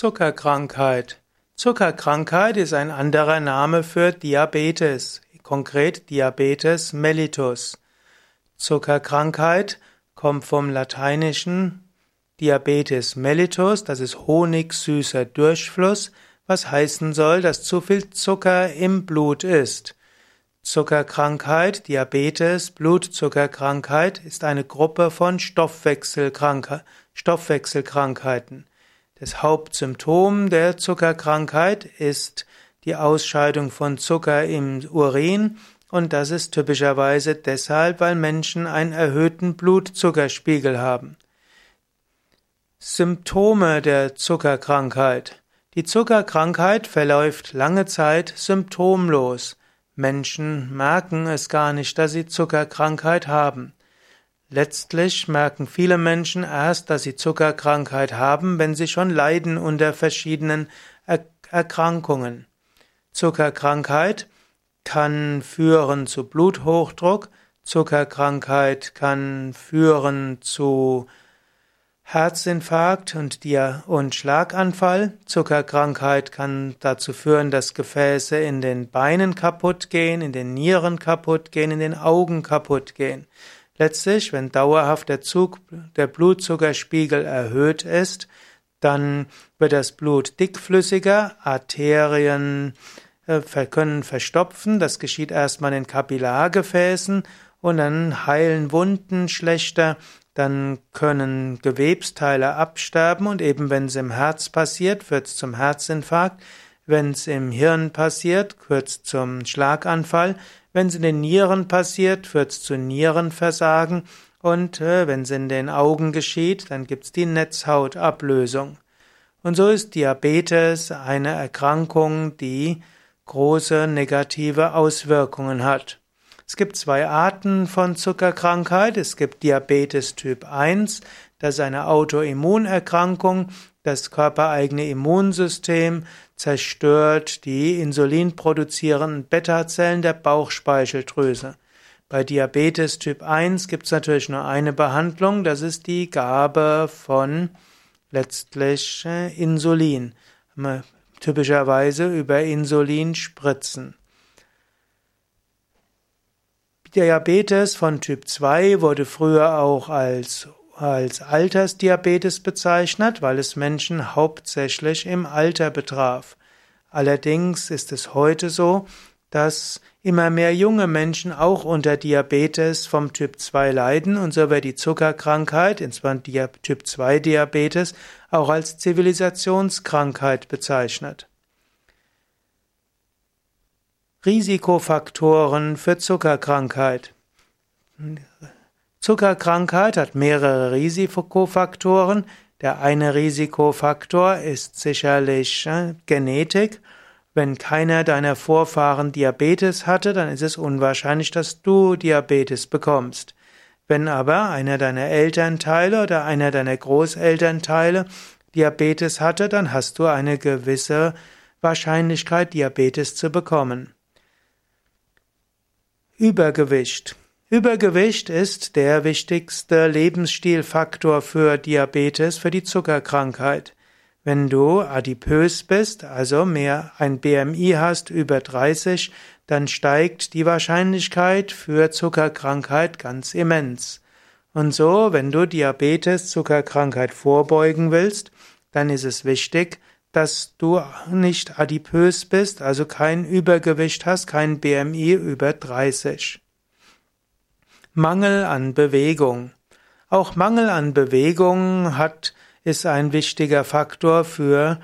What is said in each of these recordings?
Zuckerkrankheit. Zuckerkrankheit ist ein anderer Name für Diabetes, konkret Diabetes mellitus. Zuckerkrankheit kommt vom lateinischen Diabetes mellitus, das ist honigsüßer Durchfluss, was heißen soll, dass zu viel Zucker im Blut ist. Zuckerkrankheit, Diabetes, Blutzuckerkrankheit ist eine Gruppe von Stoffwechselkrankheiten. Das Hauptsymptom der Zuckerkrankheit ist die Ausscheidung von Zucker im Urin und das ist typischerweise deshalb, weil Menschen einen erhöhten Blutzuckerspiegel haben. Symptome der Zuckerkrankheit. Die Zuckerkrankheit verläuft lange Zeit symptomlos. Menschen merken es gar nicht, dass sie Zuckerkrankheit haben. Letztlich merken viele Menschen erst, dass sie Zuckerkrankheit haben, wenn sie schon leiden unter verschiedenen er Erkrankungen. Zuckerkrankheit kann führen zu Bluthochdruck, Zuckerkrankheit kann führen zu Herzinfarkt und, Dia und Schlaganfall. Zuckerkrankheit kann dazu führen, dass Gefäße in den Beinen kaputt gehen, in den Nieren kaputt gehen, in den Augen kaputt gehen. Letztlich, wenn dauerhaft der, Zug, der Blutzuckerspiegel erhöht ist, dann wird das Blut dickflüssiger, Arterien äh, können verstopfen, das geschieht erstmal in Kapillargefäßen und dann heilen Wunden schlechter, dann können Gewebsteile absterben und eben wenn es im Herz passiert, wird es zum Herzinfarkt, wenn es im Hirn passiert, wird es zum Schlaganfall, wenn es in den Nieren passiert, führt es zu Nierenversagen und äh, wenn es in den Augen geschieht, dann gibt es die Netzhautablösung. Und so ist Diabetes eine Erkrankung, die große negative Auswirkungen hat. Es gibt zwei Arten von Zuckerkrankheit. Es gibt Diabetes Typ 1, das ist eine Autoimmunerkrankung. Das körpereigene Immunsystem zerstört die insulinproduzierenden Beta-Zellen der Bauchspeicheldrüse. Bei Diabetes Typ 1 gibt es natürlich nur eine Behandlung, das ist die Gabe von letztlich äh, Insulin. Typischerweise über Insulinspritzen. Diabetes von Typ 2 wurde früher auch als als Altersdiabetes bezeichnet, weil es Menschen hauptsächlich im Alter betraf. Allerdings ist es heute so, dass immer mehr junge Menschen auch unter Diabetes vom Typ 2 leiden und so wird die Zuckerkrankheit, insbesondere Typ 2 Diabetes, auch als Zivilisationskrankheit bezeichnet. Risikofaktoren für Zuckerkrankheit. Zuckerkrankheit hat mehrere Risikofaktoren. Der eine Risikofaktor ist sicherlich äh, Genetik. Wenn keiner deiner Vorfahren Diabetes hatte, dann ist es unwahrscheinlich, dass du Diabetes bekommst. Wenn aber einer deiner Elternteile oder einer deiner Großelternteile Diabetes hatte, dann hast du eine gewisse Wahrscheinlichkeit, Diabetes zu bekommen. Übergewicht. Übergewicht ist der wichtigste Lebensstilfaktor für Diabetes, für die Zuckerkrankheit. Wenn du adipös bist, also mehr ein BMI hast über 30, dann steigt die Wahrscheinlichkeit für Zuckerkrankheit ganz immens. Und so, wenn du Diabetes, Zuckerkrankheit vorbeugen willst, dann ist es wichtig, dass du nicht adipös bist, also kein Übergewicht hast, kein BMI über 30. Mangel an Bewegung. Auch Mangel an Bewegung hat, ist ein wichtiger Faktor für,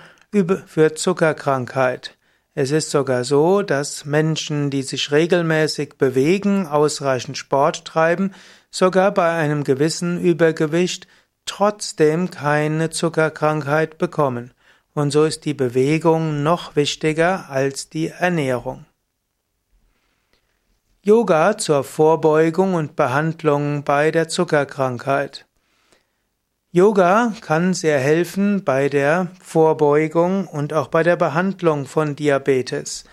für Zuckerkrankheit. Es ist sogar so, dass Menschen, die sich regelmäßig bewegen, ausreichend Sport treiben, sogar bei einem gewissen Übergewicht trotzdem keine Zuckerkrankheit bekommen. Und so ist die Bewegung noch wichtiger als die Ernährung. Yoga zur Vorbeugung und Behandlung bei der Zuckerkrankheit. Yoga kann sehr helfen bei der Vorbeugung und auch bei der Behandlung von Diabetes.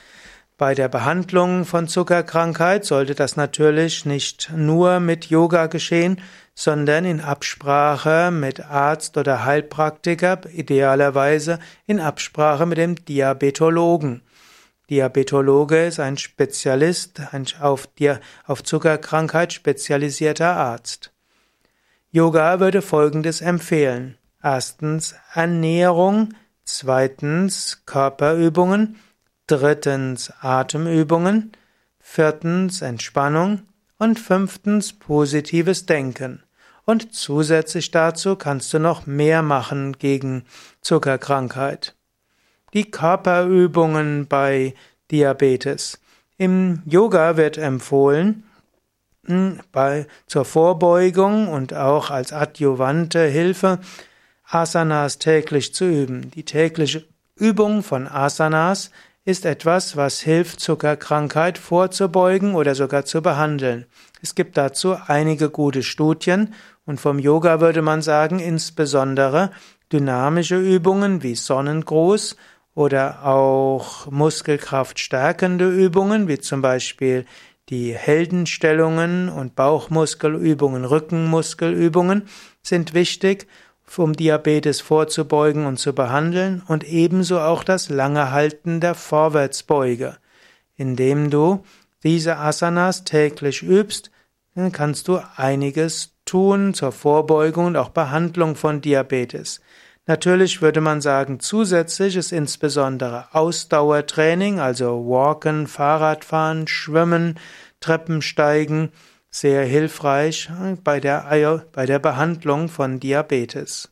Bei der Behandlung von Zuckerkrankheit sollte das natürlich nicht nur mit Yoga geschehen, sondern in Absprache mit Arzt oder Heilpraktiker, idealerweise in Absprache mit dem Diabetologen. Diabetologe ist ein Spezialist, ein auf, auf Zuckerkrankheit spezialisierter Arzt. Yoga würde Folgendes empfehlen. Erstens Ernährung, zweitens Körperübungen, drittens Atemübungen, viertens Entspannung und fünftens positives Denken. Und zusätzlich dazu kannst du noch mehr machen gegen Zuckerkrankheit. Die Körperübungen bei Diabetes. Im Yoga wird empfohlen, hm, bei, zur Vorbeugung und auch als adjuvante Hilfe Asanas täglich zu üben. Die tägliche Übung von Asanas ist etwas, was hilft, Zuckerkrankheit vorzubeugen oder sogar zu behandeln. Es gibt dazu einige gute Studien und vom Yoga würde man sagen, insbesondere dynamische Übungen wie Sonnengruß oder auch Muskelkraft stärkende Übungen, wie zum Beispiel die Heldenstellungen und Bauchmuskelübungen, Rückenmuskelübungen sind wichtig, um Diabetes vorzubeugen und zu behandeln und ebenso auch das lange Halten der Vorwärtsbeuge. Indem du diese Asanas täglich übst, kannst du einiges tun zur Vorbeugung und auch Behandlung von Diabetes. Natürlich würde man sagen, zusätzlich ist insbesondere Ausdauertraining, also Walken, Fahrradfahren, Schwimmen, Treppensteigen, sehr hilfreich bei der, bei der Behandlung von Diabetes.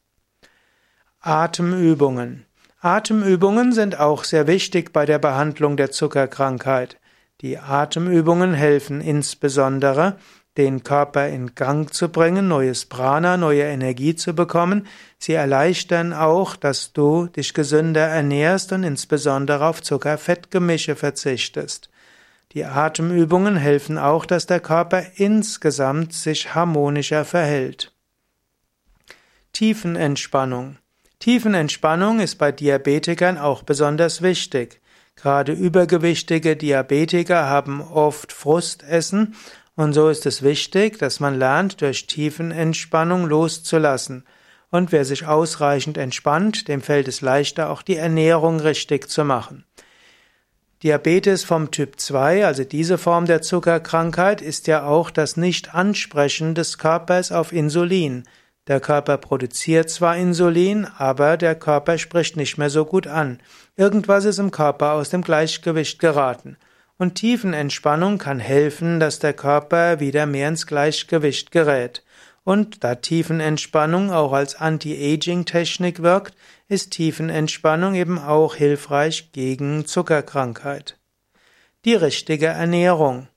Atemübungen. Atemübungen sind auch sehr wichtig bei der Behandlung der Zuckerkrankheit. Die Atemübungen helfen insbesondere den Körper in Gang zu bringen, neues Prana, neue Energie zu bekommen. Sie erleichtern auch, dass du dich gesünder ernährst und insbesondere auf Zuckerfettgemische verzichtest. Die Atemübungen helfen auch, dass der Körper insgesamt sich harmonischer verhält. Tiefenentspannung. Tiefenentspannung ist bei Diabetikern auch besonders wichtig. Gerade übergewichtige Diabetiker haben oft Frustessen und so ist es wichtig, dass man lernt, durch Tiefenentspannung loszulassen. Und wer sich ausreichend entspannt, dem fällt es leichter, auch die Ernährung richtig zu machen. Diabetes vom Typ 2, also diese Form der Zuckerkrankheit, ist ja auch das Nicht-Ansprechen des Körpers auf Insulin. Der Körper produziert zwar Insulin, aber der Körper spricht nicht mehr so gut an. Irgendwas ist im Körper aus dem Gleichgewicht geraten. Und Tiefenentspannung kann helfen, dass der Körper wieder mehr ins Gleichgewicht gerät. Und da Tiefenentspannung auch als Anti-Aging-Technik wirkt, ist Tiefenentspannung eben auch hilfreich gegen Zuckerkrankheit. Die richtige Ernährung.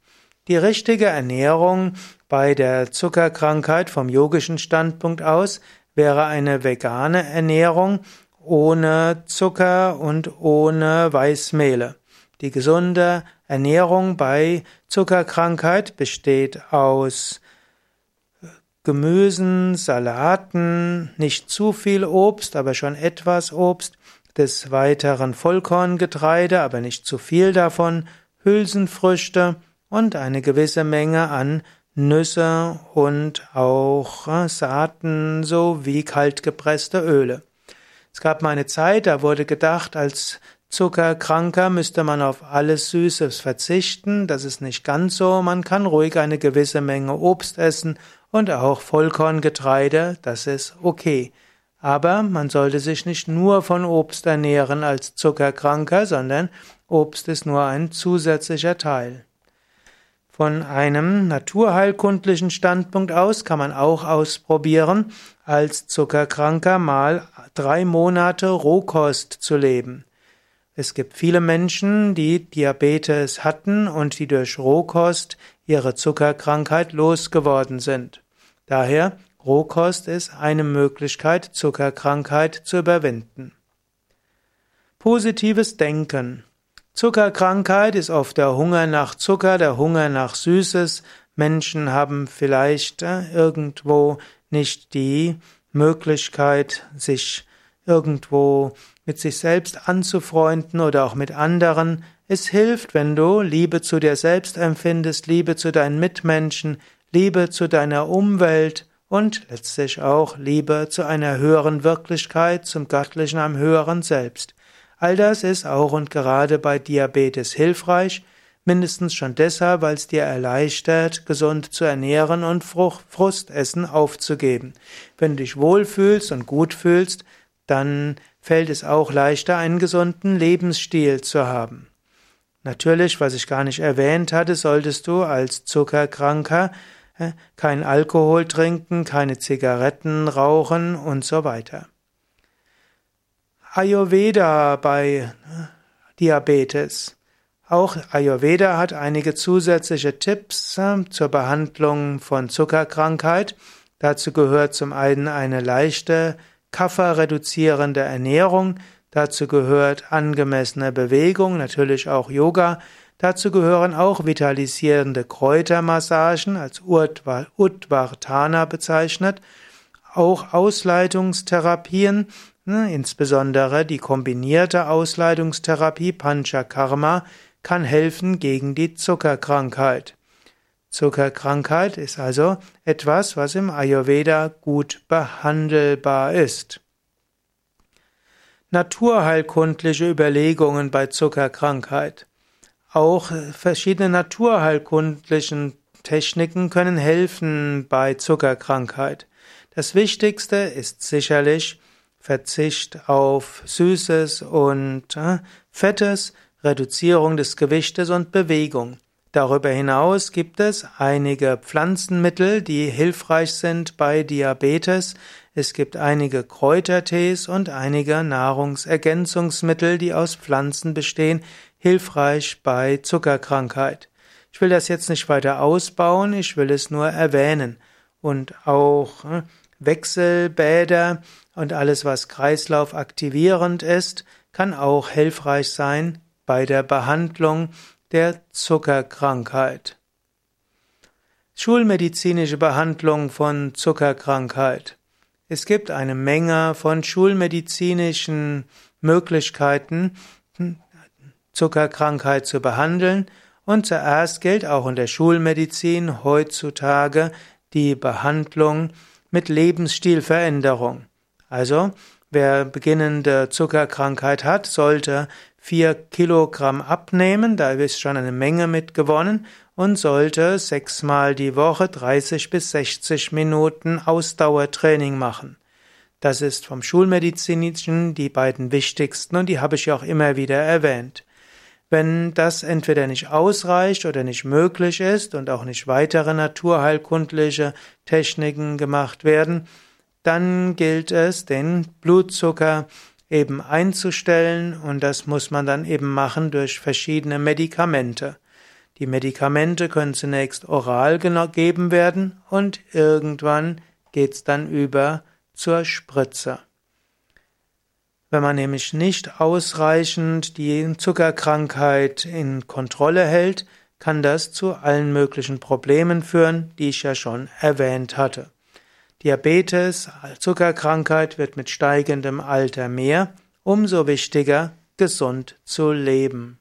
Die richtige Ernährung bei der Zuckerkrankheit vom yogischen Standpunkt aus wäre eine vegane Ernährung ohne Zucker und ohne Weißmehle. Die gesunde Ernährung bei Zuckerkrankheit besteht aus Gemüsen, Salaten, nicht zu viel Obst, aber schon etwas Obst, des weiteren Vollkorngetreide, aber nicht zu viel davon, Hülsenfrüchte und eine gewisse Menge an Nüsse und auch äh, Saaten sowie kaltgepresste Öle. Es gab mal eine Zeit, da wurde gedacht, als Zuckerkranker müsste man auf alles Süßes verzichten. Das ist nicht ganz so. Man kann ruhig eine gewisse Menge Obst essen und auch Vollkorngetreide. Das ist okay. Aber man sollte sich nicht nur von Obst ernähren als Zuckerkranker, sondern Obst ist nur ein zusätzlicher Teil. Von einem naturheilkundlichen Standpunkt aus kann man auch ausprobieren, als Zuckerkranker mal drei Monate Rohkost zu leben. Es gibt viele Menschen, die Diabetes hatten und die durch Rohkost ihre Zuckerkrankheit losgeworden sind. Daher Rohkost ist eine Möglichkeit, Zuckerkrankheit zu überwinden. Positives Denken. Zuckerkrankheit ist oft der Hunger nach Zucker, der Hunger nach Süßes. Menschen haben vielleicht äh, irgendwo nicht die Möglichkeit, sich irgendwo mit sich selbst anzufreunden oder auch mit anderen. Es hilft, wenn du Liebe zu dir selbst empfindest, Liebe zu deinen Mitmenschen, Liebe zu deiner Umwelt und letztlich auch Liebe zu einer höheren Wirklichkeit, zum Göttlichen am höheren Selbst. All das ist auch und gerade bei Diabetes hilfreich, mindestens schon deshalb, weil es dir erleichtert, gesund zu ernähren und Frustessen aufzugeben. Wenn du dich wohlfühlst und gut fühlst, dann fällt es auch leichter, einen gesunden Lebensstil zu haben. Natürlich, was ich gar nicht erwähnt hatte, solltest du als Zuckerkranker äh, kein Alkohol trinken, keine Zigaretten rauchen und so weiter. Ayurveda bei äh, Diabetes. Auch Ayurveda hat einige zusätzliche Tipps äh, zur Behandlung von Zuckerkrankheit. Dazu gehört zum einen eine leichte kafferreduzierende Ernährung, dazu gehört angemessene Bewegung, natürlich auch Yoga, dazu gehören auch vitalisierende Kräutermassagen, als Udvartana bezeichnet, auch Ausleitungstherapien, ne, insbesondere die kombinierte Ausleitungstherapie Panchakarma kann helfen gegen die Zuckerkrankheit. Zuckerkrankheit ist also etwas, was im Ayurveda gut behandelbar ist. Naturheilkundliche Überlegungen bei Zuckerkrankheit. Auch verschiedene naturheilkundlichen Techniken können helfen bei Zuckerkrankheit. Das Wichtigste ist sicherlich Verzicht auf Süßes und äh, Fettes, Reduzierung des Gewichtes und Bewegung. Darüber hinaus gibt es einige Pflanzenmittel, die hilfreich sind bei Diabetes. Es gibt einige Kräutertees und einige Nahrungsergänzungsmittel, die aus Pflanzen bestehen, hilfreich bei Zuckerkrankheit. Ich will das jetzt nicht weiter ausbauen, ich will es nur erwähnen. Und auch äh, Wechselbäder und alles, was kreislaufaktivierend ist, kann auch hilfreich sein bei der Behandlung der Zuckerkrankheit. Schulmedizinische Behandlung von Zuckerkrankheit. Es gibt eine Menge von schulmedizinischen Möglichkeiten, Zuckerkrankheit zu behandeln, und zuerst gilt auch in der Schulmedizin heutzutage die Behandlung mit Lebensstilveränderung. Also, wer beginnende Zuckerkrankheit hat, sollte vier Kilogramm abnehmen, da ist schon eine Menge mitgewonnen und sollte sechsmal die Woche 30 bis 60 Minuten Ausdauertraining machen. Das ist vom Schulmedizinischen die beiden wichtigsten und die habe ich auch immer wieder erwähnt. Wenn das entweder nicht ausreicht oder nicht möglich ist und auch nicht weitere naturheilkundliche Techniken gemacht werden, dann gilt es, den Blutzucker eben einzustellen und das muss man dann eben machen durch verschiedene Medikamente. Die Medikamente können zunächst oral gegeben werden und irgendwann geht's dann über zur Spritze. Wenn man nämlich nicht ausreichend die Zuckerkrankheit in Kontrolle hält, kann das zu allen möglichen Problemen führen, die ich ja schon erwähnt hatte. Diabetes, Zuckerkrankheit wird mit steigendem Alter mehr, umso wichtiger, gesund zu leben.